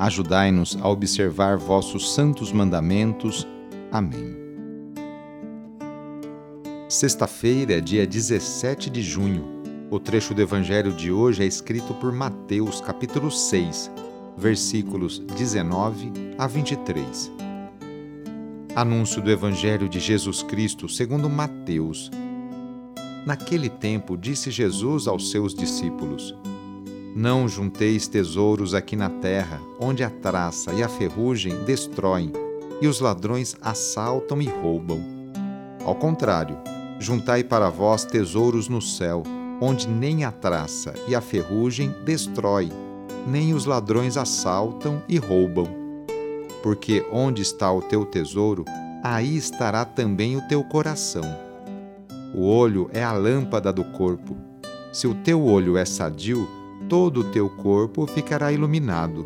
Ajudai-nos a observar vossos santos mandamentos. Amém. Sexta-feira, dia 17 de junho. O trecho do evangelho de hoje é escrito por Mateus, capítulo 6, versículos 19 a 23. Anúncio do evangelho de Jesus Cristo, segundo Mateus. Naquele tempo, disse Jesus aos seus discípulos: não junteis tesouros aqui na terra, onde a traça e a ferrugem destroem, e os ladrões assaltam e roubam. Ao contrário, juntai para vós tesouros no céu, onde nem a traça e a ferrugem destrói, nem os ladrões assaltam e roubam. Porque onde está o teu tesouro, aí estará também o teu coração. O olho é a lâmpada do corpo. Se o teu olho é sadio, todo o teu corpo ficará iluminado.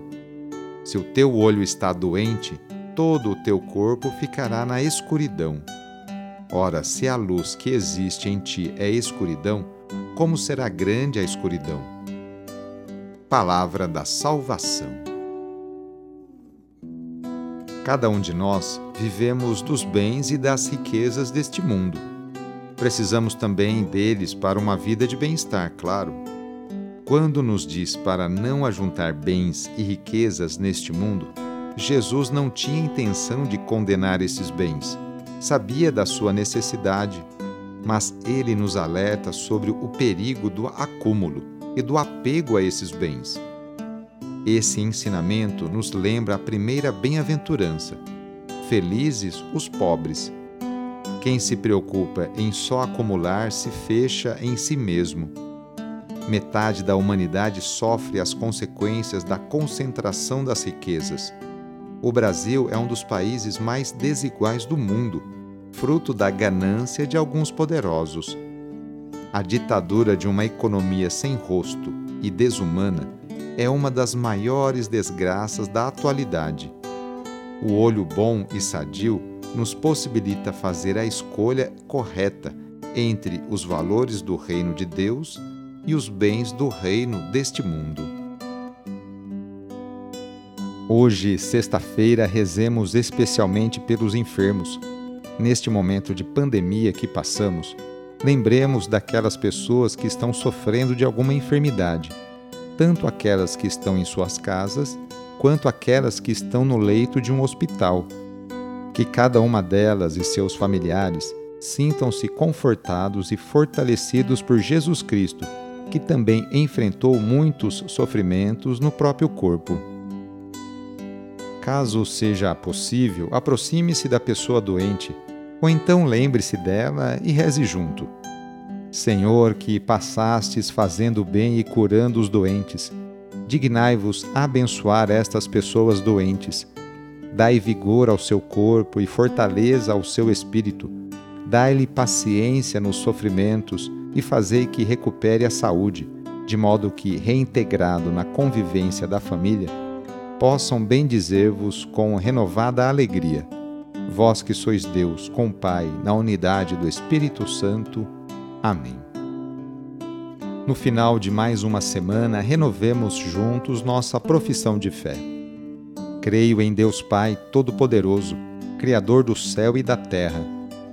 Se o teu olho está doente, todo o teu corpo ficará na escuridão. Ora, se a luz que existe em ti é escuridão, como será grande a escuridão? Palavra da Salvação. Cada um de nós vivemos dos bens e das riquezas deste mundo. Precisamos também deles para uma vida de bem-estar, claro quando nos diz para não ajuntar bens e riquezas neste mundo, Jesus não tinha intenção de condenar esses bens. Sabia da sua necessidade, mas ele nos alerta sobre o perigo do acúmulo e do apego a esses bens. Esse ensinamento nos lembra a primeira bem-aventurança: felizes os pobres. Quem se preocupa em só acumular se fecha em si mesmo Metade da humanidade sofre as consequências da concentração das riquezas. O Brasil é um dos países mais desiguais do mundo, fruto da ganância de alguns poderosos. A ditadura de uma economia sem rosto e desumana é uma das maiores desgraças da atualidade. O olho bom e sadio nos possibilita fazer a escolha correta entre os valores do reino de Deus e os bens do reino deste mundo. Hoje, sexta-feira, rezemos especialmente pelos enfermos. Neste momento de pandemia que passamos, lembremos daquelas pessoas que estão sofrendo de alguma enfermidade, tanto aquelas que estão em suas casas, quanto aquelas que estão no leito de um hospital. Que cada uma delas e seus familiares sintam-se confortados e fortalecidos por Jesus Cristo que também enfrentou muitos sofrimentos no próprio corpo. Caso seja possível, aproxime-se da pessoa doente, ou então lembre-se dela e reze junto. Senhor, que passastes fazendo bem e curando os doentes, dignai-vos abençoar estas pessoas doentes. Dai vigor ao seu corpo e fortaleza ao seu espírito. Dai-lhe paciência nos sofrimentos e fazei que recupere a saúde, de modo que, reintegrado na convivência da família, possam bendizer-vos com renovada alegria. Vós que sois Deus, com Pai, na unidade do Espírito Santo. Amém. No final de mais uma semana, renovemos juntos nossa profissão de fé. Creio em Deus Pai Todo-Poderoso, Criador do céu e da terra